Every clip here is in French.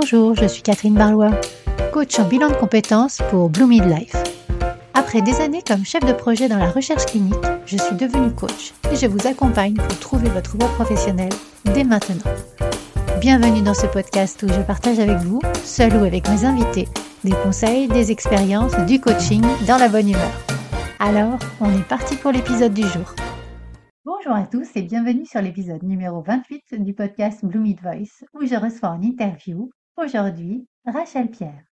Bonjour, je suis Catherine Barlois, coach en bilan de compétences pour Blue Midlife. Après des années comme chef de projet dans la recherche clinique, je suis devenue coach et je vous accompagne pour trouver votre voie professionnelle dès maintenant. Bienvenue dans ce podcast où je partage avec vous, seul ou avec mes invités, des conseils, des expériences, du coaching dans la bonne humeur. Alors, on est parti pour l'épisode du jour. Bonjour à tous et bienvenue sur l'épisode numéro 28 du podcast Blue Mid Voice où je reçois en interview aujourd'hui Rachel Pierre.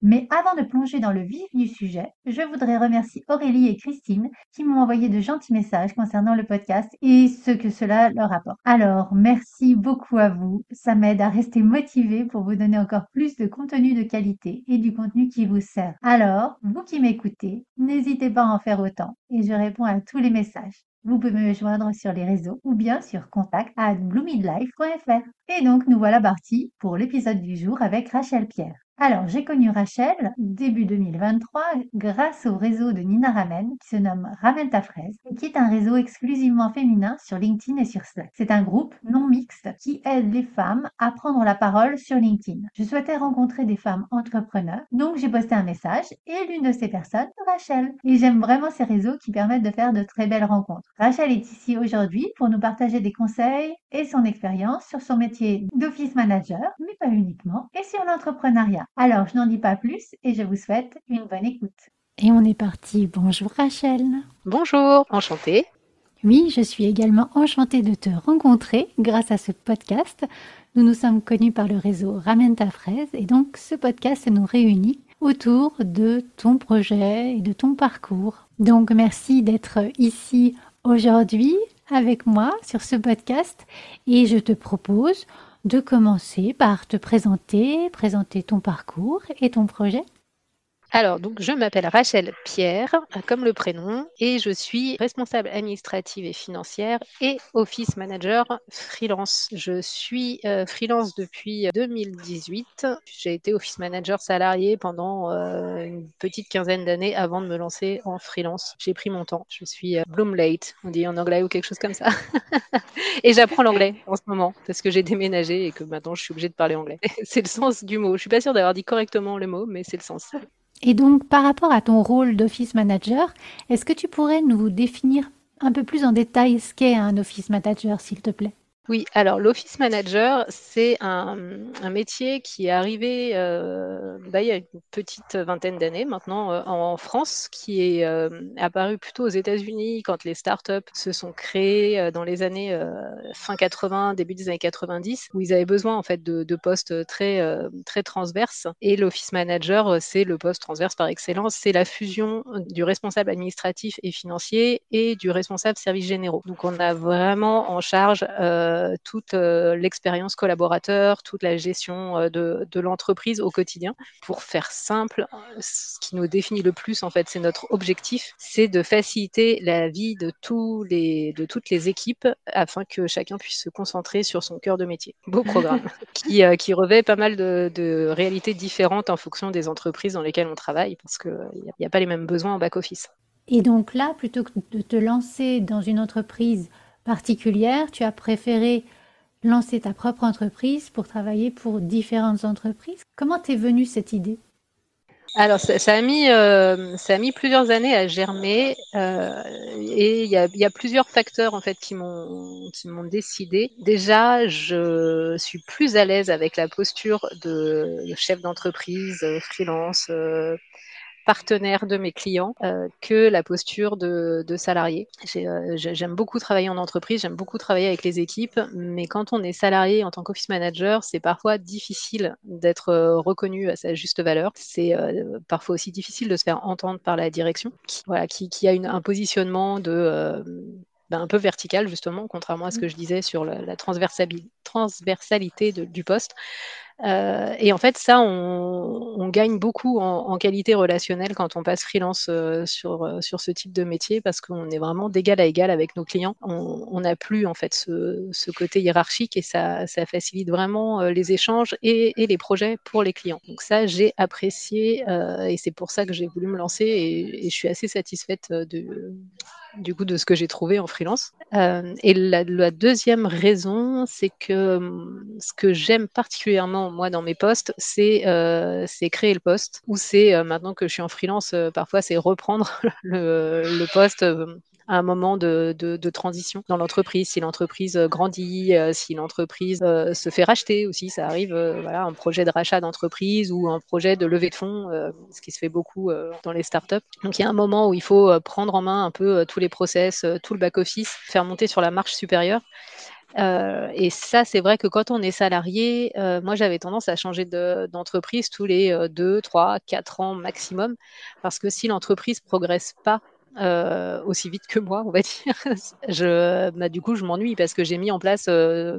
Mais avant de plonger dans le vif du sujet, je voudrais remercier Aurélie et Christine qui m'ont envoyé de gentils messages concernant le podcast et ce que cela leur apporte. Alors, merci beaucoup à vous. Ça m'aide à rester motivée pour vous donner encore plus de contenu de qualité et du contenu qui vous sert. Alors, vous qui m'écoutez, n'hésitez pas à en faire autant et je réponds à tous les messages. Vous pouvez me joindre sur les réseaux ou bien sur contact at Et donc, nous voilà partis pour l'épisode du jour avec Rachel Pierre. Alors, j'ai connu Rachel début 2023 grâce au réseau de Nina Ramen qui se nomme Ramen ta fraise et qui est un réseau exclusivement féminin sur LinkedIn et sur Slack. C'est un groupe non mixte qui aide les femmes à prendre la parole sur LinkedIn. Je souhaitais rencontrer des femmes entrepreneurs, donc j'ai posté un message et l'une de ces personnes, Rachel. Et j'aime vraiment ces réseaux qui permettent de faire de très belles rencontres. Rachel est ici aujourd'hui pour nous partager des conseils et son expérience sur son métier d'office manager, mais pas uniquement, et sur l'entrepreneuriat. Alors, je n'en dis pas plus et je vous souhaite une bonne écoute. Et on est parti. Bonjour Rachel. Bonjour, enchantée. Oui, je suis également enchantée de te rencontrer grâce à ce podcast. Nous nous sommes connus par le réseau Ramène ta fraise et donc ce podcast nous réunit autour de ton projet et de ton parcours. Donc merci d'être ici aujourd'hui avec moi sur ce podcast et je te propose de commencer par te présenter, présenter ton parcours et ton projet. Alors, donc, je m'appelle Rachel Pierre, comme le prénom, et je suis responsable administrative et financière et office manager freelance. Je suis euh, freelance depuis 2018. J'ai été office manager salarié pendant euh, une petite quinzaine d'années avant de me lancer en freelance. J'ai pris mon temps. Je suis euh, bloom late, on dit en anglais ou quelque chose comme ça. et j'apprends l'anglais en ce moment parce que j'ai déménagé et que maintenant je suis obligée de parler anglais. c'est le sens du mot. Je suis pas sûre d'avoir dit correctement le mot, mais c'est le sens. Et donc, par rapport à ton rôle d'office manager, est-ce que tu pourrais nous définir un peu plus en détail ce qu'est un office manager, s'il te plaît? Oui, alors l'office manager, c'est un, métier qui est arrivé euh, bah, il y a une petite vingtaine d'années maintenant euh, en France, qui est euh, apparu plutôt aux États-Unis quand les startups se sont créées dans les années fin 80, début des années 90, où ils avaient besoin en fait de, postes très très transverses. Et l'office manager, c'est le poste transverse par excellence, c'est la fusion du responsable administratif et financier et du responsable services généraux. Donc on a vraiment en charge euh, toute euh, l'expérience collaborateur, toute la gestion euh, de, l'entreprise au quotidien. Pour faire simple, ce qui nous définit le plus, en fait, c'est notre objectif, c'est de faciliter la vie de, tous les, de toutes les équipes afin que chacun puisse se concentrer sur son cœur de métier. Beau programme qui, qui revêt pas mal de, réalités différentes en fonction des entreprises dans lesquelles on travaille parce qu'il n'y a pas les mêmes besoins en back-office. Et donc là, plutôt que de te lancer dans une entreprise particulière, tu as préféré lancer ta propre entreprise pour travailler pour différentes entreprises. Comment t'es venue cette idée? Alors, ça, a mis, euh, ça a mis plusieurs années à germer euh, et il y a, plusieurs facteurs en fait qui m'ont décidé. Déjà, je suis plus à l'aise avec la posture de, chef d'entreprise, freelance, euh, partenaire de mes clients euh, que la posture de, salarié. Euh, j'aime beaucoup travailler en entreprise, j'aime beaucoup travailler avec les équipes, mais quand on est salarié en tant qu'office manager, c'est parfois difficile d'être euh, reconnu à sa juste valeur. C'est parfois aussi difficile de se faire entendre par la direction, qui, a un positionnement de ben, un peu vertical justement, contrairement à ce que je disais sur la, transversalité du poste. Euh, et en fait, ça, on, gagne beaucoup en, qualité relationnelle quand on passe freelance euh, sur, euh, sur ce type de métier parce qu'on est vraiment d'égal à égal avec nos clients. On n'a plus en fait ce, côté hiérarchique et ça, ça facilite vraiment les échanges et, les projets pour les clients. Donc ça, j'ai apprécié et c'est pour ça que j'ai voulu me lancer et, et, je suis assez satisfaite de, du coup de ce que j'ai trouvé en freelance. Euh, et la, deuxième raison, c'est que hum, ce que j'aime particulièrement moi dans mes postes, c'est euh, créer le poste. Ou c'est euh, maintenant que je suis en freelance, parfois c'est reprendre le poste à un moment de, transition dans l'entreprise, si l'entreprise euh, grandit, euh, si l'entreprise euh, se fait racheter aussi, ça arrive, voilà, un projet de rachat d'entreprise ou un projet de levée de fonds, ce qui se fait beaucoup dans les startups. Donc il y a un moment où il faut prendre en main un peu tous les process, tout le back-office, faire monter sur la marche supérieure. et ça, c'est vrai que quand on est salarié, moi j'avais tendance à changer d'entreprise tous les 2, 3, 4 ans maximum, parce que si l'entreprise progresse pas euh, aussi vite que moi, on va dire. bah, du coup, je m'ennuie parce que j'ai mis en place euh,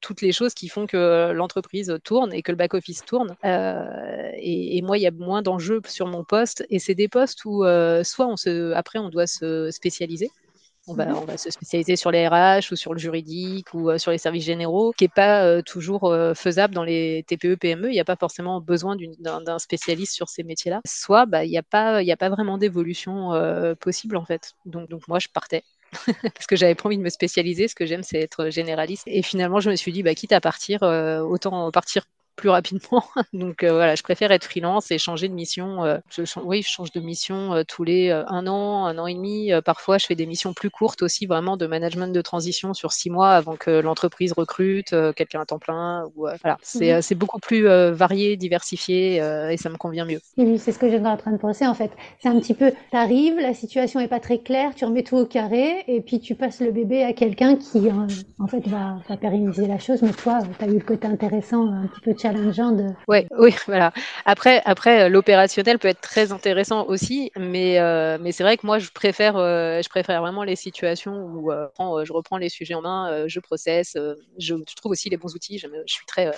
toutes les choses qui font que l'entreprise tourne et que le back-office tourne. Euh, et, moi, il y a moins d'enjeux sur mon poste. Et c'est des postes où soit on se, après, on doit se spécialiser. On va, on va, se spécialiser sur les RH ou sur le juridique ou euh, sur les services généraux, qui n'est pas euh, toujours euh, faisable dans les TPE, PME. Il n'y a pas forcément besoin d'un spécialiste sur ces métiers-là. Soit bah, il n'y a, pas, a pas vraiment d'évolution possible en fait. Donc, donc moi, je partais. parce que j'avais pas envie de me spécialiser. Ce que j'aime, c'est être généraliste. Et finalement, je me suis dit, bah, quitte à partir, autant partir plus rapidement. Donc euh, voilà, je préfère être freelance et changer de mission. Euh, je, oui, je change de mission euh, tous les un an, un an et demi. parfois, je fais des missions plus courtes aussi, vraiment de management de transition sur six mois avant que l'entreprise recrute quelqu'un à temps plein. Ou, voilà, c'est mhm. beaucoup plus varié, diversifié et ça me convient mieux. Oui, c'est ce que j'étais en train de penser en fait. C'est un petit peu, tu arrives, la situation est pas très claire, tu remets tout au carré et puis tu passes le bébé à quelqu'un qui en fait va, va pérenniser la chose. Mais toi, tu as eu le côté intéressant, un petit peu de de. Ouais, oui, voilà. Après, après euh, l'opérationnel peut être très intéressant aussi, mais, euh, mais c'est vrai que moi, je préfère, euh, je préfère vraiment les situations où je reprends les sujets en main, je processe, je, trouve aussi les bons outils. Je suis très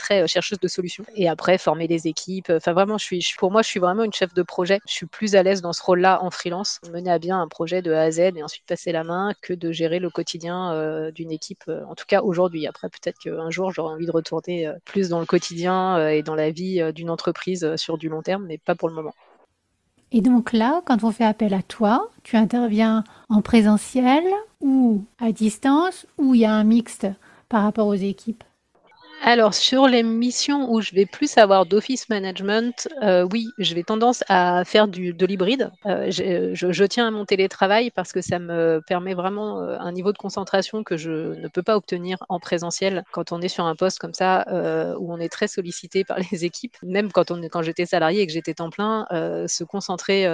très euh, chercheuse de solutions. Et après, former les équipes. Enfin, vraiment, je suis, pour moi, je suis vraiment une chef de projet. Je suis plus à l'aise dans ce rôle-là en freelance, mener à bien un projet de A à Z et ensuite passer la main que de gérer le quotidien euh, d'une équipe. Euh, en tout cas, aujourd'hui. Après, peut-être qu'un jour, j'aurai envie de retourner plus dans le quotidien et dans la vie d'une entreprise sur du long terme, mais pas pour le moment. Et donc là, quand on fait appel à toi, tu interviens en présentiel ou à distance ou il y a un mixte par rapport aux équipes? Alors, sur les missions où je vais plus avoir d'office management, euh, oui, je vais tendance à faire du, de l'hybride. Euh, je, je, tiens à mon télétravail parce que ça me permet vraiment euh, un niveau de concentration que je ne peux pas obtenir en présentiel quand on est sur un poste comme ça où on est très sollicité par les équipes. Même quand, on, quand j'étais salarié et que j'étais temps plein, se, concentrer,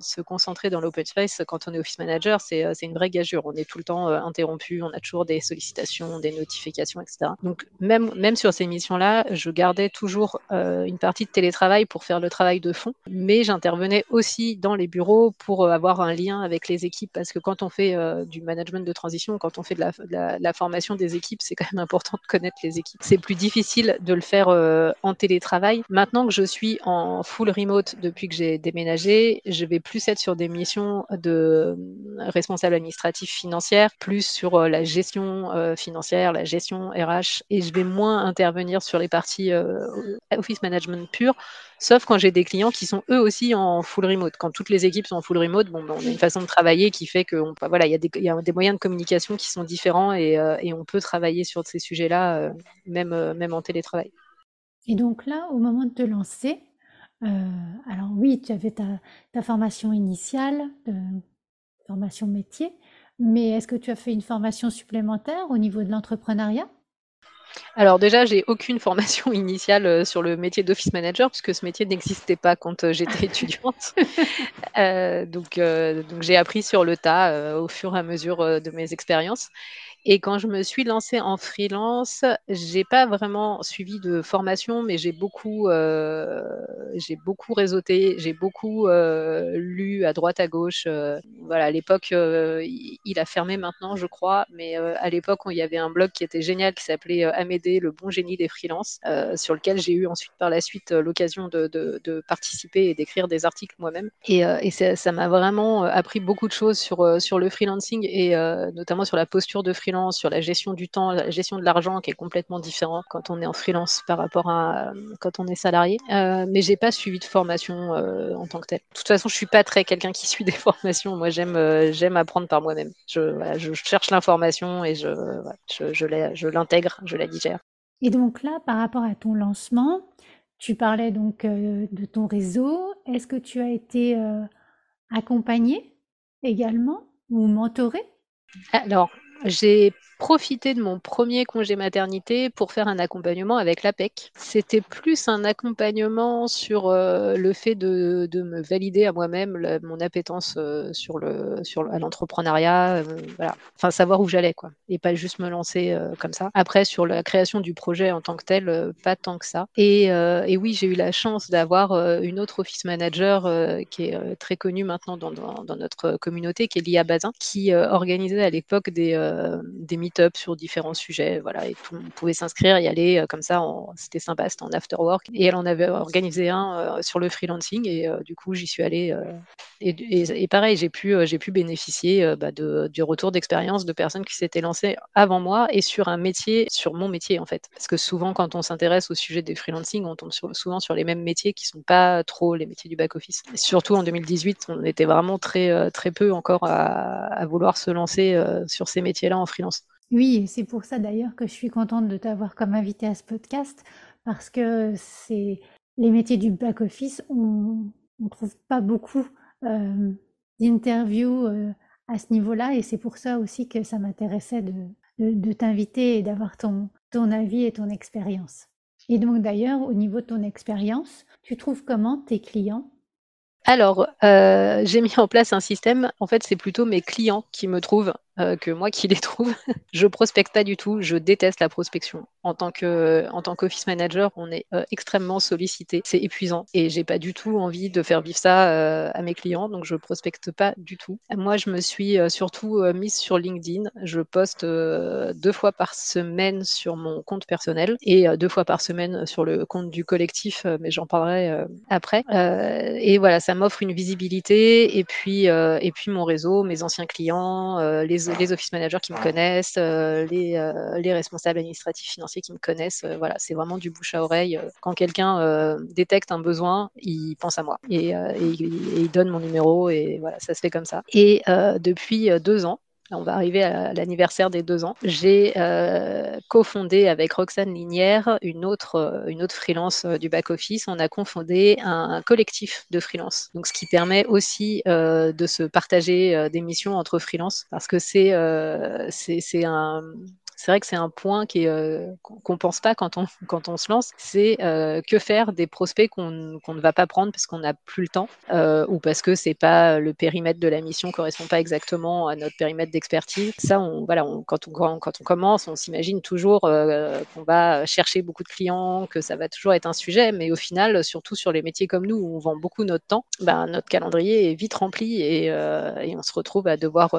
se concentrer dans l'open space quand on est office manager, c'est, c'est une vraie gageure. On est tout le temps interrompu, on a toujours des sollicitations, des notifications, etc. Donc, même même sur ces missions-là, je gardais toujours euh, une partie de télétravail pour faire le travail de fond, mais j'intervenais aussi dans les bureaux pour euh, avoir un lien avec les équipes, parce que quand on fait euh, du management de transition, quand on fait de la, formation des équipes, c'est quand même important de connaître les équipes. C'est plus difficile de le faire en télétravail. Maintenant que je suis en full remote depuis que j'ai déménagé, je vais plus être sur des missions de responsable administratif financière, plus sur la gestion financière, la gestion RH, et je vais moins intervenir sur les parties euh, Office Management pur, sauf quand j'ai des clients qui sont eux aussi en full remote. Quand toutes les équipes sont en full remote, bon, ben, a une façon de travailler qui fait que voilà, il y, a des, moyens de communication qui sont différents et, euh, on peut travailler sur ces sujets-là, euh, même, même en télétravail. Et donc là, au moment de te lancer, alors oui, tu avais ta, formation initiale, formation métier, mais est-ce que tu as fait une formation supplémentaire au niveau de l'entrepreneuriat? Alors déjà, j'ai aucune formation initiale euh, sur le métier d'office manager puisque ce métier n'existait pas quand euh, j'étais étudiante. Euh, donc, donc j'ai appris sur le tas au fur et à mesure de mes expériences. Et quand je me suis lancée en freelance, j'ai pas vraiment suivi de formation, mais j'ai beaucoup, euh, j'ai beaucoup réseauté, j'ai beaucoup euh, lu à droite à gauche. Euh, voilà, à l'époque, il, a fermé maintenant, je crois, mais à l'époque, il y avait un blog qui était génial qui s'appelait Amédée, le bon génie des freelances, sur lequel j'ai eu ensuite par la suite l'occasion de, participer et d'écrire des articles moi-même. Et, et ça m'a vraiment appris beaucoup de choses sur le freelancing et notamment sur la posture de freelance sur la gestion du temps, la gestion de l'argent qui est complètement différent quand on est en freelance par rapport à quand on est salarié. Euh, mais j'ai pas suivi de formation en tant que telle. De toute façon, je suis pas très quelqu'un qui suit des formations. Moi, j'aime j'aime apprendre par moi-même. Je, cherche l'information et je, je, je l'intègre, je la digère. Et donc là, par rapport à ton lancement, tu parlais donc de ton réseau. Est-ce que tu as été accompagné également ou mentoré? Alors, j'ai profité de mon premier congé maternité pour faire un accompagnement avec l'APEC. C'était plus un accompagnement sur euh, le fait de, de, me valider à moi-même mon appétence euh, sur le sur l'entrepreneuriat, euh, voilà. Enfin savoir où j'allais quoi, et pas juste me lancer comme ça. Après sur la création du projet en tant que tel, pas tant que ça. Et, et oui, j'ai eu la chance d'avoir une autre office manager qui est très connue maintenant dans, dans, dans, notre communauté, qui est Lia Bazin, qui organisait à l'époque des des meet-up sur différents sujets, voilà, et on pouvait s'inscrire y aller euh, comme ça, c'était sympa, c'était en after work. Et elle en avait organisé un euh, sur le freelancing, et euh, du coup, j'y suis allée. Et, pareil, j'ai pu, j'ai pu bénéficier bah, du retour d'expérience de personnes qui s'étaient lancées avant moi et sur un métier, sur mon métier en fait. Parce que souvent, quand on s'intéresse au sujet des freelancing, on tombe souvent sur les mêmes métiers qui sont pas trop les métiers du back-office. Surtout en 2018, on était vraiment très, très peu encore à, vouloir se lancer sur ces métiers-là en freelance. Oui, c'est pour ça d'ailleurs que je suis contente de t'avoir comme invité à ce podcast, parce que c'est les métiers du back-office, on ne trouve pas beaucoup euh, d'interviews euh, à ce niveau-là, et c'est pour ça aussi que ça m'intéressait de, de, t'inviter et d'avoir ton, ton avis et ton expérience. Et donc d'ailleurs, au niveau de ton expérience, tu trouves comment tes clients? Alors, euh, j'ai mis en place un système. En fait, c'est plutôt mes clients qui me trouvent euh, que moi qui les trouve. je prospecte pas du tout, je déteste la prospection. En tant que en tant qu'office manager, on est euh, extrêmement sollicité, c'est épuisant et j'ai pas du tout envie de faire vivre ça euh, à mes clients, donc je prospecte pas du tout. Moi, je me suis surtout mise sur LinkedIn. Je poste deux fois par semaine sur mon compte personnel et deux fois par semaine sur le compte du collectif, mais j'en parlerai après. et voilà, ça m'offre une visibilité et puis et puis mon réseau, mes anciens clients, les les, office managers qui me connaissent, euh, les, euh, les, responsables administratifs financiers qui me connaissent. Euh, voilà, c'est vraiment du bouche à oreille. Quand quelqu'un détecte un besoin, il pense à moi et, il donne mon numéro et voilà, ça se fait comme ça. Et depuis deux ans, on va arriver à l'anniversaire des deux ans. J'ai euh, cofondé avec Roxane Linière, une autre, euh, une autre freelance euh, du back-office. On a confondé un, collectif de freelance. Donc, ce qui permet aussi de se partager des missions entre freelance parce que c'est c'est un c'est vrai que c'est un point qui euh, qu'on pense pas quand on, se lance, c'est euh, que faire des prospects qu'on ne va pas prendre parce qu'on n'a plus le temps euh, ou parce que c'est pas le périmètre de la mission correspond pas exactement à notre périmètre d'expertise. Ça, on, voilà, quand, on, commence, on s'imagine toujours qu'on va chercher beaucoup de clients, que ça va toujours être un sujet, mais au final, surtout sur les métiers comme nous où on vend beaucoup notre temps, ben, notre calendrier est vite rempli et, on se retrouve à devoir,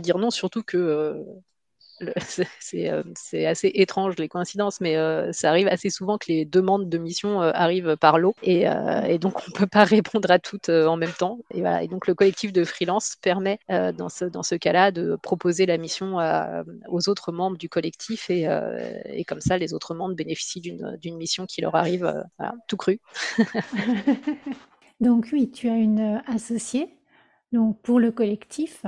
dire non, surtout que Euh, c'est assez étrange les coïncidences, mais euh, ça arrive assez souvent que les demandes de mission euh, arrivent par lot et, donc on ne peut pas répondre à toutes en même temps. Et, voilà. et donc le collectif de freelance permet dans ce, dans ce cas-là de proposer la mission aux autres membres du collectif et, et, comme ça les autres membres bénéficient d'une mission qui leur arrive tout cru. donc oui, tu as une associée donc pour le collectif,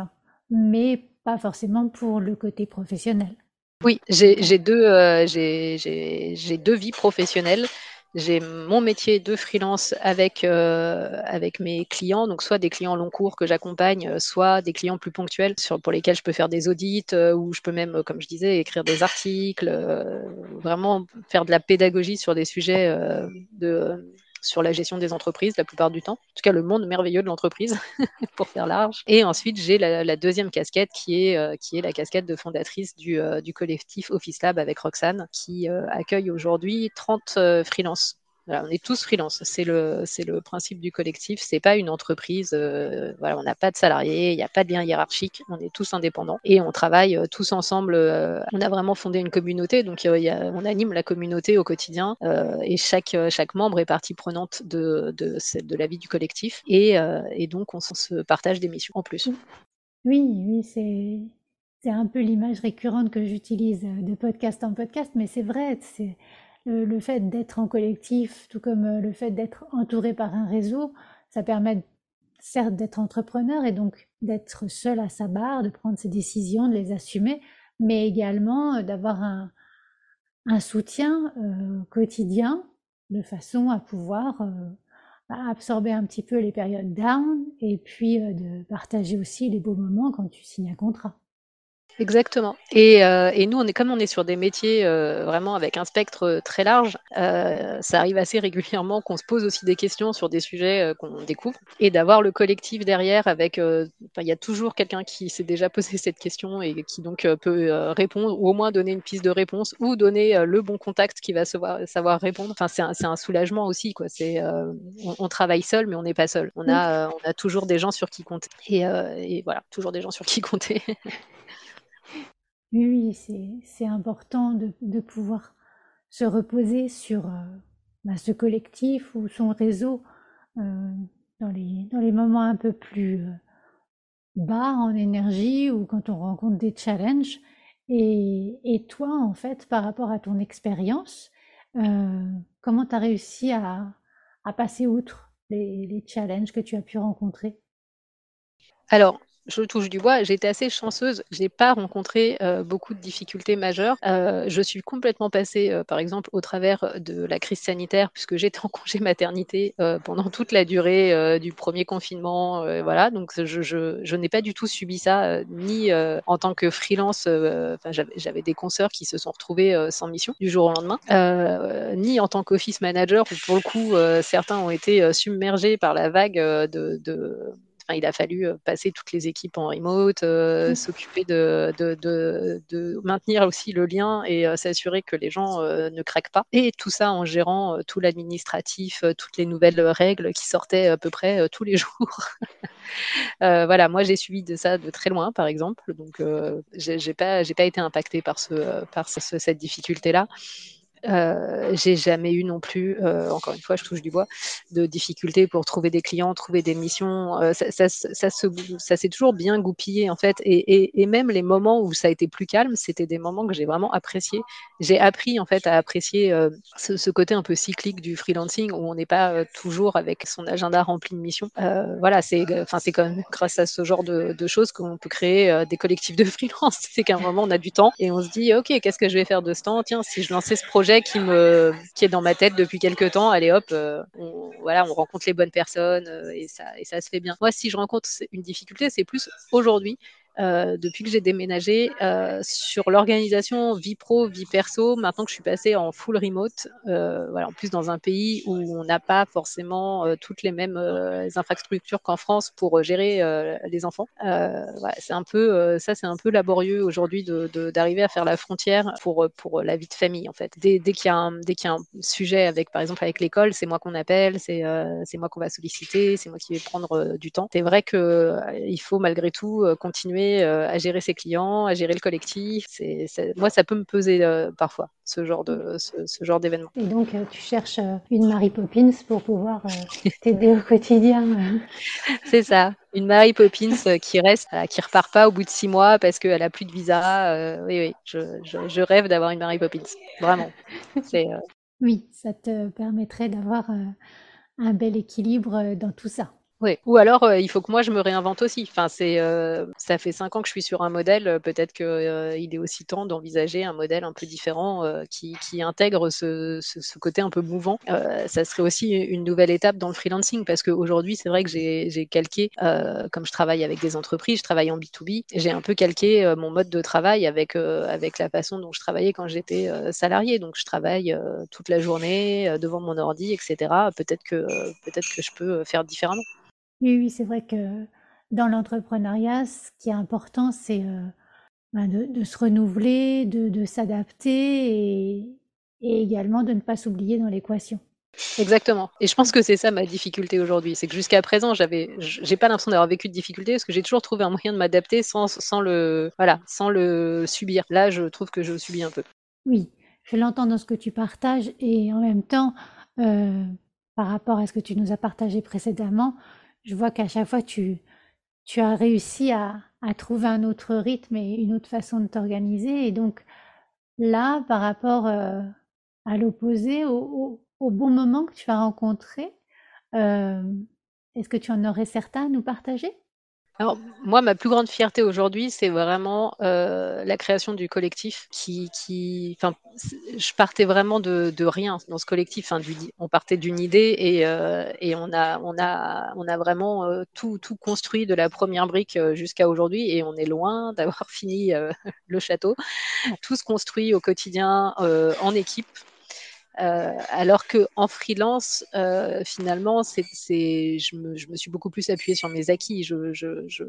mais pas forcément pour le côté professionnel. Oui, j'ai deux, euh, j'ai deux vies professionnelles. J'ai mon métier de freelance avec, euh, avec mes clients, donc soit des clients long cours que j'accompagne, soit des clients plus ponctuels sur, pour lesquels je peux faire des audits euh, ou je peux même, comme je disais, écrire des articles, vraiment faire de la pédagogie sur des sujets de sur la gestion des entreprises la plupart du temps. En tout cas, le monde merveilleux de l'entreprise, pour faire large. Et ensuite, j'ai la, deuxième casquette qui est, euh, qui est la casquette de fondatrice du, euh, collectif Office Lab avec Roxane, qui euh, accueille aujourd'hui 30 freelances on est tous freelance. C'est le, principe du collectif. C'est pas une entreprise. Euh, on n'a pas de salariés, il n'y a pas de lien hiérarchique. On est tous indépendants et on travaille euh, tous ensemble. Euh, on a vraiment fondé une communauté, donc on anime la communauté au quotidien et chaque membre est partie prenante de la vie du collectif et, donc on se partage des missions en plus. Oui, oui, c'est un peu l'image récurrente que j'utilise de podcast en podcast, mais c'est vrai, le, fait d'être en collectif, tout comme le fait d'être entouré par un réseau, ça permet certes d'être entrepreneur et donc d'être seul à sa barre, de prendre ses décisions, de les assumer, mais également d'avoir un, soutien euh, quotidien de façon à pouvoir euh, absorber un petit peu les périodes down et puis euh, de partager aussi les beaux moments quand tu signes un contrat. Exactement. Et, euh, et, nous, on est comme on est sur des métiers euh, vraiment avec un spectre euh, très large, euh, ça arrive assez régulièrement qu'on se pose aussi des questions sur des sujets qu'on découvre et d'avoir le collectif derrière avec, il y a toujours quelqu'un qui s'est déjà posé cette question et qui donc peut répondre ou au moins donner une piste de réponse ou donner le bon contact qui va savoir, savoir répondre. Enfin, c'est un, un, soulagement aussi, quoi. C'est, on, on, travaille seul, mais on n'est pas seul. On a, on a toujours des gens sur qui compter. Et, et voilà, toujours des gens sur qui compter. Oui, c'est important de, pouvoir se reposer sur euh, bah, ce collectif ou son réseau euh, dans, les, moments un peu plus euh, bas en énergie ou quand on rencontre des challenges. Et, toi, en fait, par rapport à ton expérience, comment tu as réussi à, passer outre les, les challenges que tu as pu rencontrer? Alors, je touche du bois, j'ai été assez chanceuse. Je n'ai pas rencontré euh, beaucoup de difficultés majeures. Euh, je suis complètement passée, euh, par exemple, au travers de la crise sanitaire, puisque j'étais en congé maternité pendant toute la durée du premier confinement. voilà, donc je, je, je n'ai pas du tout subi ça, ni en tant que freelance. j'avais des consoeurs qui se sont retrouvés sans mission du jour au lendemain, ni en tant qu'office manager, où pour le coup, certains ont été submergés par la vague de, de il a fallu euh, passer toutes les équipes en remote, euh, mmh. s'occuper de, de, maintenir aussi le lien et euh, s'assurer que les gens ne craquent pas. Et tout ça en gérant tout l'administratif, toutes les nouvelles règles qui sortaient à peu près tous les jours. voilà, moi j'ai suivi de ça de très loin, par exemple. Donc, j'ai pas, j'ai pas été impactée par ce, par cette difficulté-là. Euh, j'ai jamais eu non plus, euh, encore une fois, je touche du bois, de difficultés pour trouver des clients, trouver des missions. Euh, ça, ça, ça, s'est toujours bien goupillé en fait. Et, même les moments où ça a été plus calme, c'était des moments que j'ai vraiment appréciés. J'ai appris en fait à apprécier ce, côté un peu cyclique du freelancing où on n'est pas toujours avec son agenda rempli de missions. voilà, c'est quand même grâce à ce genre de, de choses qu'on peut créer des collectifs de freelance. c'est qu'à un moment on a du temps et on se dit ok, qu'est-ce que je vais faire de ce temps? Tiens, si je lançais ce projet qui est dans ma tête depuis quelques temps. Allez hop, euh, on, voilà, on rencontre les bonnes personnes euh, et ça se fait bien. Moi, si je rencontre une difficulté, c'est plus aujourd'hui euh, depuis que j'ai déménagé euh, sur l'organisation vie pro, vie perso. Maintenant que je suis passée en full remote, euh, voilà, en plus dans un pays où on n'a pas forcément euh, toutes les mêmes euh, infrastructures qu'en France pour gérer les enfants. Voilà, c'est un peu ça, c'est un peu laborieux aujourd'hui d'arriver à faire la frontière pour pour la vie de famille en fait. Dès, dès qu'il y qu'il y a un sujet avec par exemple avec l'école, c'est moi qu'on appelle, c'est moi qu'on va solliciter, c'est moi qui vais prendre du temps. C'est vrai que il faut malgré tout continuer euh, à gérer ses clients, à gérer le collectif. C'est, moi, ça peut me peser euh, parfois, ce genre, de, ce, genre d'événement. Et donc, euh, tu cherches une Mary Poppins pour pouvoir t'aider au quotidien. C'est ça, une Mary Poppins qui reste, qui repart pas au bout de six mois parce qu'elle a plus de visa. oui, oui, je, je, rêve d'avoir une Mary Poppins, vraiment. Oui, ça te permettrait d'avoir un bel équilibre dans tout ça. Oui. Ou alors, euh, il faut que moi je me réinvente aussi. Enfin, c'est, euh, ça fait cinq ans que je suis sur un modèle. Euh, peut-être qu'il est aussi temps d'envisager un modèle un peu différent qui, qui, intègre ce, ce, ce, côté un peu mouvant. ça serait aussi une nouvelle étape dans le freelancing parce qu'aujourd'hui, c'est vrai que j'ai calqué, comme je travaille avec des entreprises, je travaille en B2B, j'ai un peu calqué mon mode de travail avec, avec la façon dont je travaillais quand j'étais salarié. Donc, je travaille toute la journée devant mon ordi, etc. Peut-être que, peut-être que je peux faire différemment. Oui, oui, c'est vrai que dans l'entrepreneuriat, ce qui est important, c'est euh, ben, de, se renouveler, de, s'adapter et, également de ne pas s'oublier dans l'équation. Exactement. Et je pense que c'est ça ma difficulté aujourd'hui. C'est que jusqu'à présent, j'avais, j'ai pas l'impression d'avoir vécu de difficulté parce que j'ai toujours trouvé un moyen de m'adapter sans, sans, le, voilà, sans le subir. Là, je trouve que je subis un peu. Oui, je l'entends dans ce que tu partages et en même temps, euh, par rapport à ce que tu nous as partagé précédemment, je vois qu'à chaque fois, tu, as réussi à, à trouver un autre rythme et une autre façon de t'organiser. Et donc là, par rapport à l'opposé, au, bon moment que tu as rencontré, est-ce que tu en aurais certains à nous partager? Alors, moi, ma plus grande fierté aujourd'hui, c'est vraiment euh, la création du collectif qui, qui, je partais vraiment de, rien dans ce collectif. Hein, on partait d'une idée et, euh, et on a, on a, on a vraiment euh, tout, tout construit de la première brique jusqu'à aujourd'hui et on est loin d'avoir fini le château. Tout se construit au quotidien en équipe. Euh, alors que en freelance, euh, finalement, c'est, je, me, je me suis beaucoup plus appuyée sur mes acquis. Je, je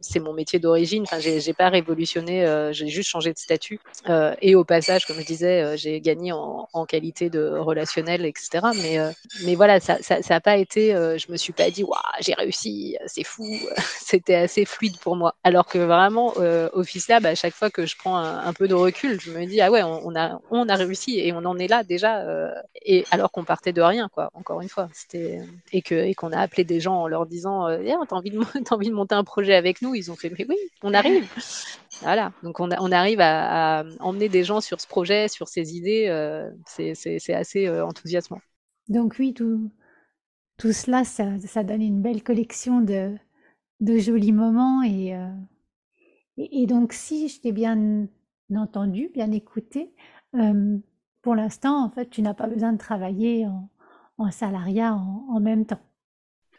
c'est mon métier d'origine. Enfin, j'ai, pas révolutionné, euh, j'ai juste changé de statut. Euh, et au passage, comme je disais, euh, j'ai gagné en, en, qualité de relationnel, etc. Mais, mais voilà, ça, ça, ça a pas été. Je me suis pas dit, waouh, j'ai réussi, c'est fou. C'était assez fluide pour moi. Alors que vraiment, Office Lab, à chaque fois que je prends un, peu de recul, je me dis, ah ouais, on, a, on a réussi et on en est là déjà. et alors qu'on partait de rien, quoi. Encore une fois, c'était et que et qu'on a appelé des gens en leur disant, eh, t'as envie de t'as envie de monter un projet avec nous? Ils ont fait, oui, on arrive. Voilà, donc on, arrive à, emmener des gens sur ce projet, sur ces idées. Euh, c'est assez euh, enthousiasmant. Donc oui, tout, tout cela, ça, ça, donne une belle collection de, de jolis moments. Et, euh, et, donc, si je t'ai bien entendu, bien écouté, pour l'instant, en fait, tu n'as pas besoin de travailler en, en salariat en même temps.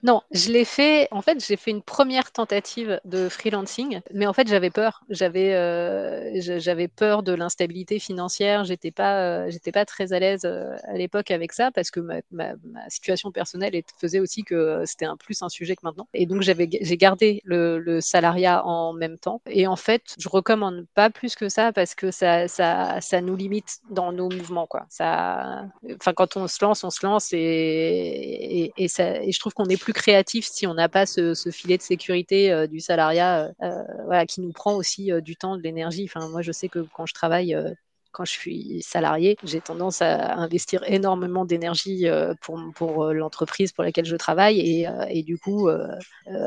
Non, je l'ai fait. En fait, j'ai fait une première tentative de freelancing, mais en fait, j'avais peur. J'avais, euh, j'avais peur de l'instabilité financière. J'étais pas, euh, j'étais pas très à l'aise euh, à l'époque avec ça parce que ma, ma, ma situation personnelle faisait aussi que c'était un plus un sujet que maintenant. Et donc, j'avais, j'ai gardé le, le, salariat en même temps. Et en fait, je recommande pas plus que ça parce que ça, ça, ça nous limite dans nos mouvements, quoi. Ça, enfin, quand on se lance, on se lance et, et, et, ça, et je trouve qu'on est plus créatif si on n'a pas ce, filet de sécurité euh, du salariat euh, euh, qui nous prend aussi du temps, de l'énergie. Enfin, moi, je sais que quand je travaille quand je suis salarié, j'ai tendance à investir énormément d'énergie euh, pour, pour euh, l'entreprise pour laquelle je travaille et, euh, du coup,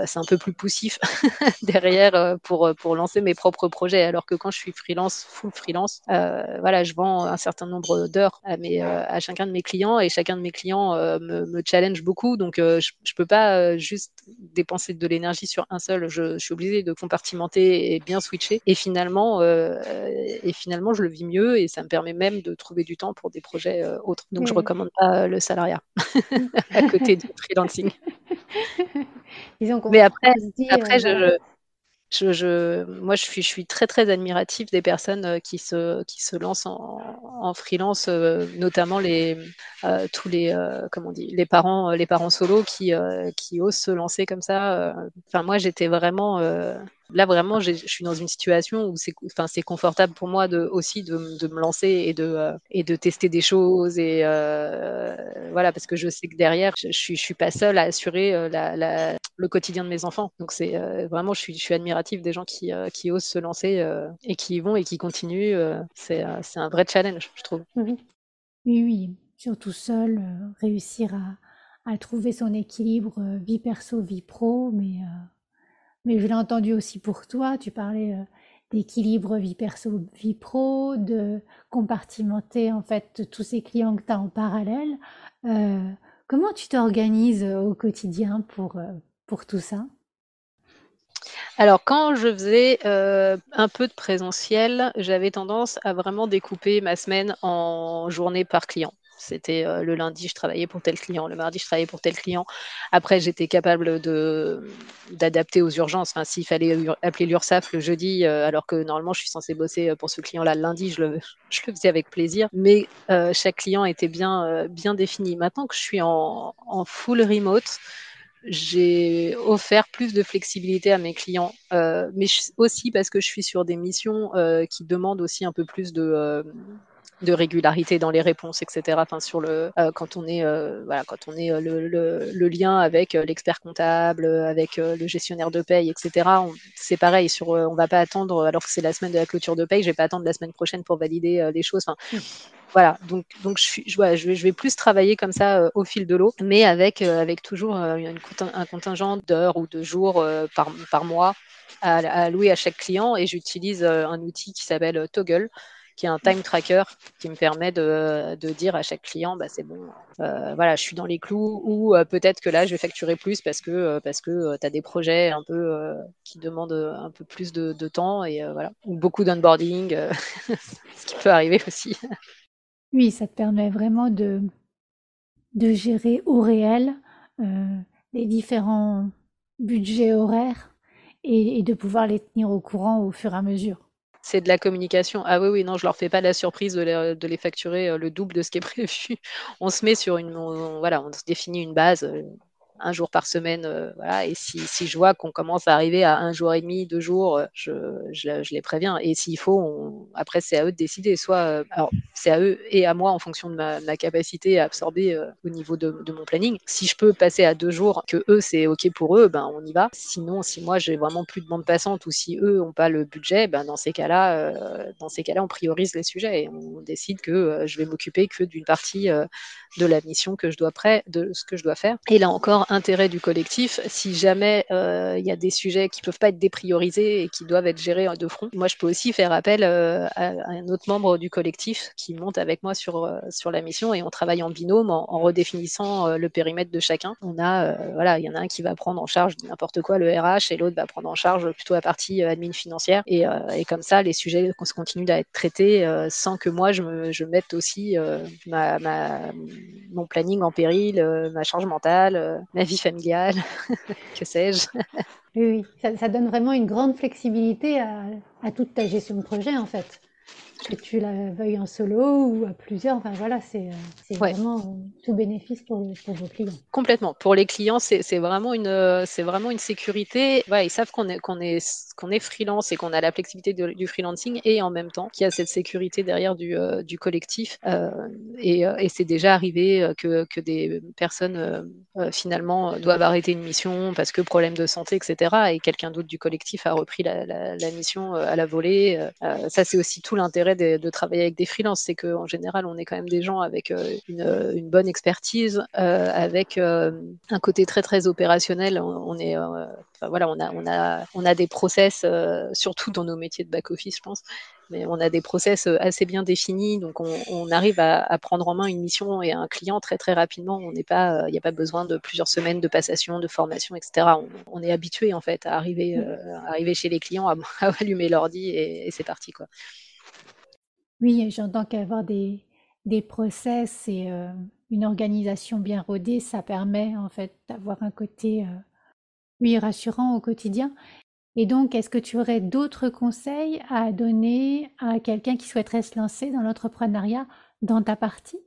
c'est un peu plus poussif derrière pour, pour lancer mes propres projets. Alors que quand je suis freelance, full freelance, voilà, je vends un certain nombre d'heures à, mes, à chacun de mes clients et chacun de mes clients me, challenge beaucoup. Donc, je ne peux pas juste dépenser de l'énergie sur un seul. Je, je, suis obligée de compartimenter et bien switcher. Et finalement, et finalement, je le vis mieux et ça me permet même de trouver du temps pour des projets euh, autres. Donc, mmh. je recommande pas le salariat à côté du freelancing. Mais après, après euh, je, je, je, moi, je suis, je suis très, très admirative des personnes euh, qui se, qui se lancent en, en freelance, euh, notamment les, euh, tous les, euh, comment on dit, les parents, les parents solos qui, qui osent se lancer comme ça. Enfin, moi, j'étais vraiment, là, vraiment, je suis dans une situation où c'est, enfin, confortable pour moi aussi de, me lancer et de, et de tester des choses et voilà, parce que je sais que derrière, je, je suis, suis pas seule à assurer la, le quotidien de mes enfants. Donc, c'est vraiment, je suis, admirative des gens qui, qui osent se lancer et qui y vont et qui continuent. c'est, un vrai challenge je trouve. Oui, oui, surtout seul, euh, réussir à, à, trouver son équilibre euh, vie perso, vie pro, mais, euh, mais je l'ai entendu aussi pour toi, tu parlais euh, d'équilibre vie perso, vie pro, de compartimenter en fait tous ces clients que tu as en parallèle. Euh, comment tu t'organises au quotidien pour, pour tout ça? Alors, quand je faisais euh, un peu de présentiel, j'avais tendance à vraiment découper ma semaine en journée par client. C'était euh, le lundi, je travaillais pour tel client, le mardi, je travaillais pour tel client. Après, j'étais capable d'adapter aux urgences. Enfin, s'il fallait appeler l'URSSAF le jeudi, euh, alors que normalement, je suis censée bosser pour ce client-là le lundi, je le, je le faisais avec plaisir. Mais euh, chaque client était bien, euh, bien défini. Maintenant que je suis en, en full remote, j'ai offert plus de flexibilité à mes clients, euh, mais aussi parce que je suis sur des missions euh, qui demandent aussi un peu plus de, euh, de régularité dans les réponses, etc. Enfin, sur le euh, quand on est euh, voilà, quand on est le, le, le lien avec l'expert comptable, avec le gestionnaire de paye, etc. C'est pareil. Sur on va pas attendre alors que c'est la semaine de la clôture de paye, je vais pas attendre la semaine prochaine pour valider les choses. Enfin, voilà, donc, donc je, suis, je, vais, je vais plus travailler comme ça au fil de l'eau, mais avec, avec toujours une, un contingent d'heures ou de jours par, par mois à, à, louer à chaque client et j'utilise un outil qui s'appelle Toggle qui est un time tracker qui me permet de, de dire à chaque client, bah, c'est bon, euh, voilà, je suis dans les clous, ou euh, peut-être que là, je vais facturer plus parce que, euh, tu as des projets un peu qui demandent un peu plus de, temps, et voilà, ou beaucoup d'onboarding, ce qui peut arriver aussi. Oui, ça te permet vraiment de, de gérer au réel les différents budgets horaires et de pouvoir les tenir au courant au fur et à mesure c'est de la communication. Ah oui, oui, non, je leur fais pas la surprise de les, les facturer euh, le double de ce qui est prévu. On se met sur une, voilà, on se définit une base. Un jour par semaine. Euh, voilà. Et si, si je vois qu'on commence à arriver à un jour et demi, deux jours, euh, je, je, les préviens. Et s'il faut, après, c'est à eux de décider. Soit, euh, alors, c'est à eux et à moi en fonction de ma, capacité à absorber au niveau de, de, mon planning. Si je peux passer à deux jours, que eux, c'est OK pour eux, ben, on y va. Sinon, si moi, j'ai vraiment plus de bande passante ou si eux n'ont pas le budget, ben, dans ces cas-là, dans ces cas-là, on priorise les sujets et on décide que je vais m'occuper que d'une partie de la mission que je dois de ce que je dois faire. Et là encore, intérêt du collectif, si jamais euh, il y a des sujets qui peuvent pas être dépriorisés et qui doivent être gérés de front, moi je peux aussi faire appel euh, à, un autre membre du collectif qui monte avec moi sur euh, sur la mission et on travaille en binôme en, redéfinissant le périmètre de chacun. On a voilà, il y en a un qui va prendre en charge n'importe quoi le RH et l'autre va prendre en charge plutôt la partie admin financière et, et comme ça les sujets continuent d'être traités sans que moi je me mette aussi ma, ma mon planning en péril, ma charge mentale, euh, vie familiale, que sais-je. oui, Ça, donne vraiment une grande flexibilité à, à toute ta gestion de projet en fait que tu la veuilles en solo ou à plusieurs. Enfin voilà, c'est euh, vraiment euh, tout bénéfice pour, vos clients. Complètement. Pour les clients, c'est vraiment une c'est vraiment une sécurité. ils savent qu'on est qu'on est qu'on est freelance et qu'on a la flexibilité du freelancing et en même temps qu'il y a cette sécurité derrière du, euh, du collectif. et, et c'est déjà arrivé que, que des personnes finalement doivent arrêter une mission parce que problème de santé, etc. Et quelqu'un d'autre du collectif a repris la, la, la mission à la volée. ça, c'est aussi tout l'intérêt de, travailler avec des freelances, c'est qu'en général, on est quand même des gens avec euh, une, bonne expertise, euh, avec euh, un côté très très opérationnel. On, est, voilà, on a, on a, on a des process, surtout dans nos métiers de back office, je pense. Mais on a des process assez bien définis, donc on, arrive à, prendre en main une mission et un client très très rapidement. On n'est pas, il n'y a pas besoin de plusieurs semaines de passation, de formation, etc. On, est habitué en fait à arriver, arriver chez les clients, à, allumer l'ordi et, et c'est parti quoi. Oui, j'entends qu'avoir des, des process et euh, une organisation bien rodée, ça permet en fait d'avoir un côté, euh, rassurant au quotidien. Et donc, est-ce que tu aurais d'autres conseils à donner à quelqu'un qui souhaiterait se lancer dans l'entrepreneuriat dans ta partie?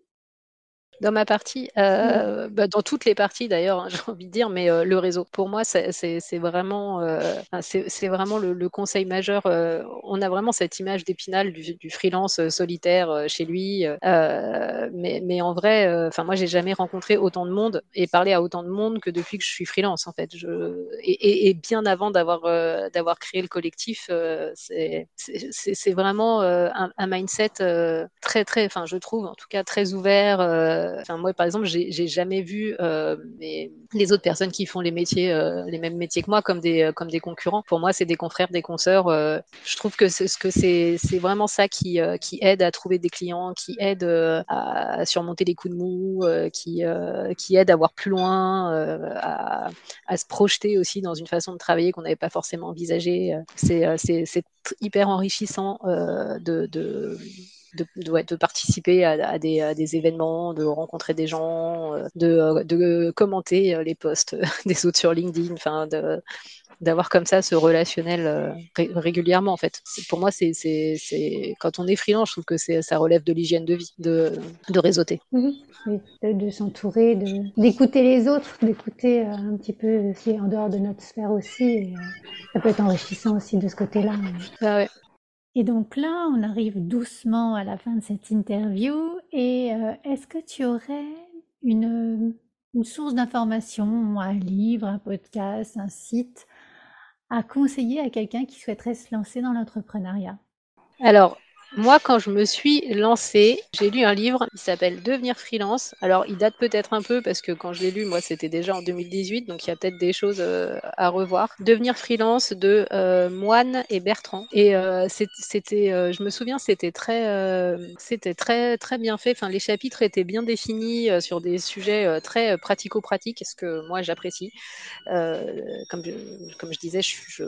Dans ma partie, euh, bah, dans toutes les parties d'ailleurs, hein, j'ai envie de dire, mais euh, le réseau. Pour moi, c'est vraiment, euh, c'est vraiment le, le, conseil majeur. Euh, on a vraiment cette image d'épinal du, du, freelance euh, solitaire euh, chez lui, mais, mais, en vrai, enfin moi, j'ai jamais rencontré autant de monde et parlé à autant de monde que depuis que je suis freelance en fait. Je, et, et, et bien avant d'avoir d'avoir créé le collectif, c'est vraiment un, un, mindset très très, enfin je trouve en tout cas très ouvert Enfin, moi, par exemple, j'ai jamais vu euh, les, autres personnes qui font les euh, mêmes métiers que moi, comme des, euh, concurrents. Pour moi, c'est des confrères, des consoeurs. je trouve que c'est vraiment ça qui, aide à trouver des clients, qui aide à surmonter les coups de mou, qui, aide à voir plus loin, à, se projeter aussi dans une façon de travailler qu'on n'avait pas forcément envisagé. C'est, hyper enrichissant de de, de, participer à, des, des, événements, de rencontrer des gens, euh, de, euh, de commenter euh, les posts des autres sur LinkedIn, enfin de d'avoir comme ça ce relationnel régulièrement en fait. Pour moi, c'est quand on est freelance, je trouve que ça relève de l'hygiène de vie, de, de réseauter. Oui, de, s'entourer, d'écouter les autres, d'écouter un petit peu aussi en dehors de notre sphère aussi. ça peut être enrichissant aussi de ce côté-là. Ah ouais. Et donc là, on arrive doucement à la fin de cette interview. Et euh, est-ce que tu aurais une, source d'information, un livre, un podcast, un site à conseiller à quelqu'un qui souhaiterait se lancer dans l'entrepreneuriat? Alors, Moi, quand je me suis lancée, j'ai lu un livre qui s'appelle Devenir freelance. Alors, il date peut-être un peu parce que quand je l'ai lu, moi, c'était déjà en 2018, donc il y a peut-être des choses euh, à revoir. Devenir freelance de euh, Moine et Bertrand. Et euh, c'était, je me souviens, c'était très, c'était très, très bien fait. Enfin, les chapitres étaient bien définis sur des sujets très pratico-pratiques, ce que moi j'apprécie. comme, je, disais, je, je,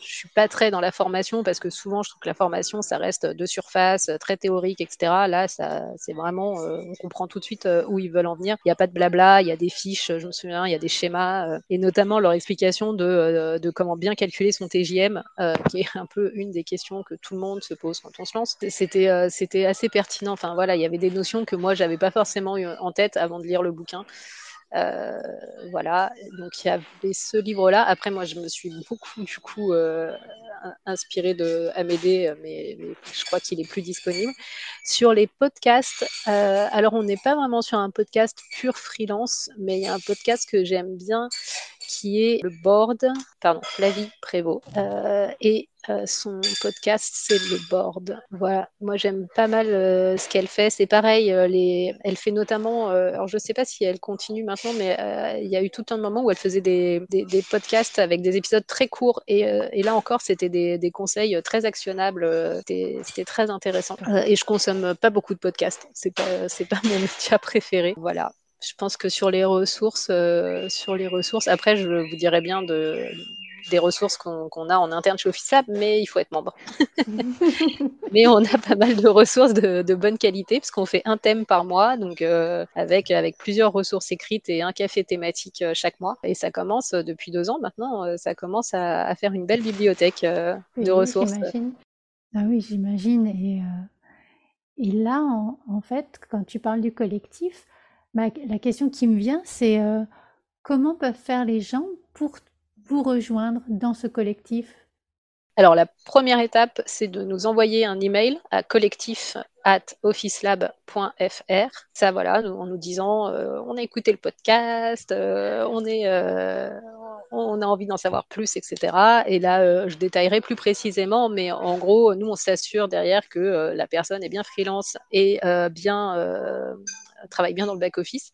je suis pas très dans la formation parce que souvent, je trouve que la formation, ça reste de sur face, très théorique, etc. Là, c'est vraiment, euh, on comprend tout de suite euh, où ils veulent en venir. Il n'y a pas de blabla, il y a des fiches, je me souviens, il y a des schémas, euh, et notamment leur explication de, de, comment bien calculer son TJM, qui est un peu une des questions que tout le monde se pose quand on se lance. C'était, c'était assez pertinent. Enfin voilà, il y avait des notions que moi, j'avais pas forcément eu en tête avant de lire le bouquin. Euh, voilà, donc il y avait ce livre-là. Après, moi, je me suis beaucoup, du coup, euh, inspirée de Amédée, mais, je crois qu'il est plus disponible. Sur les podcasts, euh, alors on n'est pas vraiment sur un podcast pur freelance, mais il y a un podcast que j'aime bien qui est le board, pardon, Flavie Prévost. Euh, et euh, son podcast, c'est le board. Voilà, moi j'aime pas mal euh, ce qu'elle fait. C'est pareil, les... elle fait notamment, alors je sais pas si elle continue maintenant, mais il y a eu tout un moment où elle faisait des, des, des podcasts avec des épisodes très courts. Et, et là encore, c'était des, des, conseils très actionnables. C'était très intéressant. et je consomme pas beaucoup de podcasts. C'est pas, pas mon média préféré. Voilà je pense que sur les ressources, euh, sur les ressources, après, je vous dirais bien de, des ressources qu'on a en interne chez Office Lab, mais il faut être membre. mais on a pas mal de ressources de, de bonne qualité, parce qu'on fait un thème par mois, donc euh, avec, avec plusieurs ressources écrites et un café thématique euh, chaque mois. Et ça commence depuis deux ans maintenant, ça commence à, à faire une belle bibliothèque de oui, ressources. Ah oui, j'imagine. Et, et là, en, en, fait, quand tu parles du collectif, la question qui me vient, c'est euh, comment peuvent faire les gens pour vous rejoindre dans ce collectif? Alors, la première étape, c'est de nous envoyer un email à collectif at officelab.fr. Ça, voilà, en nous disant euh, on a écouté le podcast, euh, on, est, on a envie d'en savoir plus, etc. Et là, je détaillerai plus précisément, mais en gros, nous, on s'assure derrière que la personne est bien freelance et bien travaille bien dans le back-office.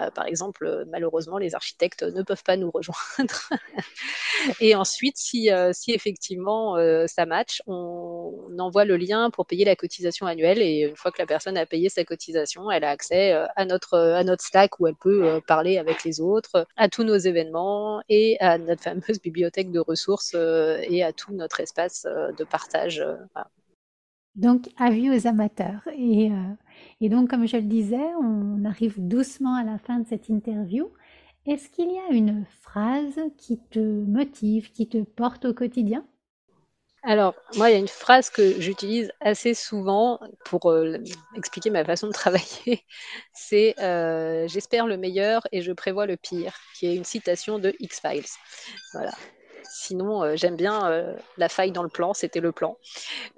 Euh, par exemple, euh, malheureusement, les architectes ne peuvent pas nous rejoindre. et ensuite, si, euh, si effectivement ça match, on, envoie le lien pour payer la cotisation annuelle. Et une fois que la personne a payé sa cotisation, elle a accès à notre, à notre Slack où elle peut parler avec les autres, à tous nos événements et à notre fameuse bibliothèque de ressources et à tout notre espace de partage. Donc, avis aux amateurs. Et, et, donc, comme je le disais, on arrive doucement à la fin de cette interview. Est-ce qu'il y a une phrase qui te motive, qui te porte au quotidien? Alors, moi, il y a une phrase que j'utilise assez souvent pour euh, expliquer ma façon de travailler. C'est euh, J'espère le meilleur et je prévois le pire, qui est une citation de X-Files. Voilà. Sinon, euh, j'aime bien euh, la faille dans le plan, c'était le plan.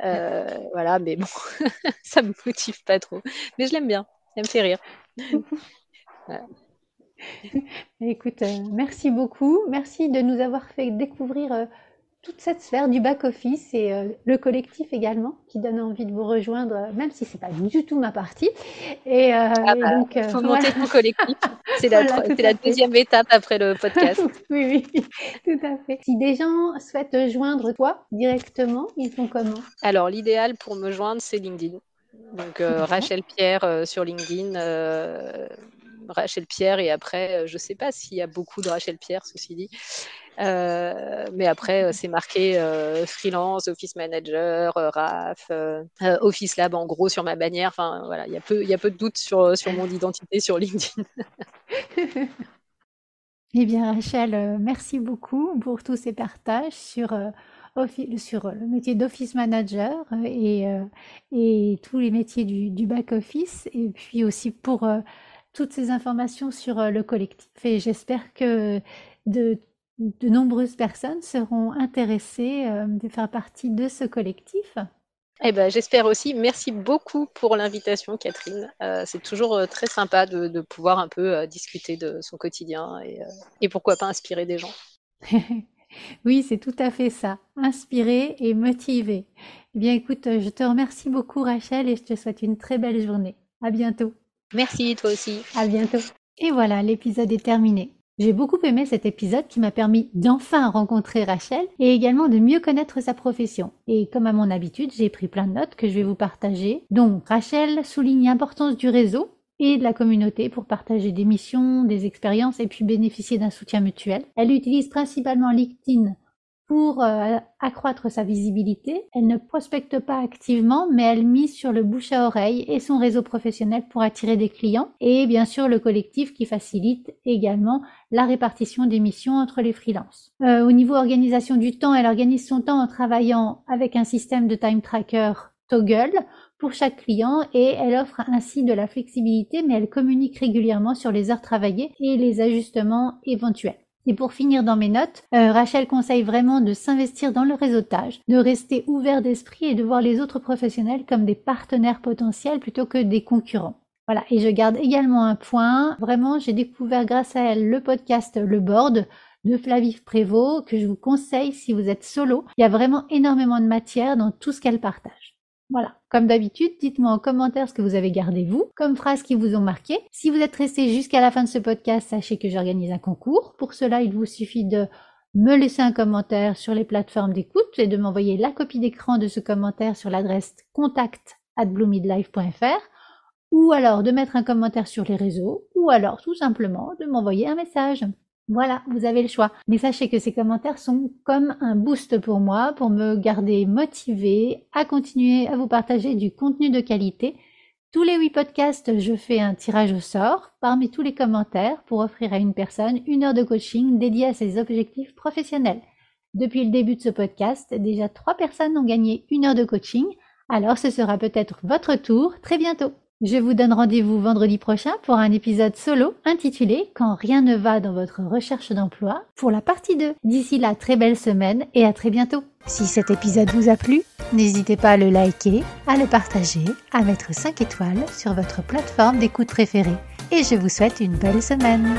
Euh, voilà, mais bon, ça me motive pas trop. Mais je l'aime bien, ça me fait rire. voilà. Écoute, merci beaucoup. Merci de nous avoir fait découvrir toute cette sphère du back-office et euh, le collectif également qui donne envie de vous rejoindre, même si c'est pas du tout ma partie. Et, euh, ah bah, donc, euh, faut monter voilà. ton collectif. C'est la, voilà, la deuxième étape après le podcast. oui, oui, tout à fait. Si des gens souhaitent joindre toi directement, ils font comment? Alors, l'idéal pour me joindre, c'est LinkedIn. Donc, euh, Rachel Pierre euh, sur LinkedIn. Rachel Pierre et après, je ne sais pas s'il y a beaucoup de Rachel Pierre, ceci dit. Euh, mais après, euh, c'est marqué euh, freelance, office manager, euh, RAF, euh, office lab en gros sur ma bannière. Enfin voilà, il y a peu, y a peu de doutes sur, sur mon identité sur LinkedIn. eh bien, Rachel, merci beaucoup pour tous ces partages sur sur le métier d'office manager et, et, tous les métiers du, du back-office, et puis aussi pour toutes ces informations sur le collectif. Et j'espère que de de nombreuses personnes seront intéressées euh, de faire partie de ce collectif. Eh ben, j'espère aussi. Merci beaucoup pour l'invitation, Catherine. Euh, c'est toujours euh, très sympa de, de, pouvoir un peu euh, discuter de son quotidien et, euh, et, pourquoi pas inspirer des gens. Oui, c'est tout à fait ça. Inspirer et motiver. Eh bien, écoute, je te remercie beaucoup, Rachel, et je te souhaite une très belle journée. À bientôt. Merci, toi aussi. À bientôt. Et voilà, l'épisode est terminé. J'ai beaucoup aimé cet épisode qui m'a permis d'enfin rencontrer Rachel et également de mieux connaître sa profession. Et comme à mon habitude, j'ai pris plein de notes que je vais vous partager. Donc, Rachel souligne l'importance du réseau et de la communauté pour partager des missions, des expériences et puis bénéficier d'un soutien mutuel. Elle utilise principalement LinkedIn pour euh, accroître sa visibilité. Elle ne prospecte pas activement, mais elle mise sur le bouche à oreille et son réseau professionnel pour attirer des clients et bien sûr le collectif qui facilite également la répartition des missions entre les freelances. Euh, au niveau organisation du temps, elle organise son temps en travaillant avec un système de time tracker Toggle pour chaque client et elle offre ainsi de la flexibilité mais elle communique régulièrement sur les heures travaillées et les ajustements éventuels. Et pour finir dans mes notes, euh, Rachel conseille vraiment de s'investir dans le réseautage, de rester ouvert d'esprit et de voir les autres professionnels comme des partenaires potentiels plutôt que des concurrents. Voilà, et je garde également un point. Vraiment, j'ai découvert grâce à elle le podcast Le Board de Flavie Prévost que je vous conseille si vous êtes solo. Il y a vraiment énormément de matière dans tout ce qu'elle partage. Voilà. Comme d'habitude, dites-moi en commentaire ce que vous avez gardé vous, comme phrases qui vous ont marqué. Si vous êtes resté jusqu'à la fin de ce podcast, sachez que j'organise un concours. Pour cela, il vous suffit de me laisser un commentaire sur les plateformes d'écoute et de m'envoyer la copie d'écran de ce commentaire sur l'adresse contact ou alors de mettre un commentaire sur les réseaux ou alors tout simplement de m'envoyer un message. Voilà, vous avez le choix. Mais sachez que ces commentaires sont comme un boost pour moi, pour me garder motivé à continuer à vous partager du contenu de qualité. Tous les huit podcasts, je fais un tirage au sort parmi tous les commentaires pour offrir à une personne une heure de coaching dédiée à ses objectifs professionnels. Depuis le début de ce podcast, déjà trois personnes ont gagné une heure de coaching, alors ce sera peut-être votre tour très bientôt. Je vous donne rendez-vous vendredi prochain pour un épisode solo intitulé Quand rien ne va dans votre recherche d'emploi pour la partie 2. D'ici là, très belle semaine et à très bientôt. Si cet épisode vous a plu, n'hésitez pas à le liker, à le partager, à mettre 5 étoiles sur votre plateforme d'écoute préférée. Et je vous souhaite une belle semaine.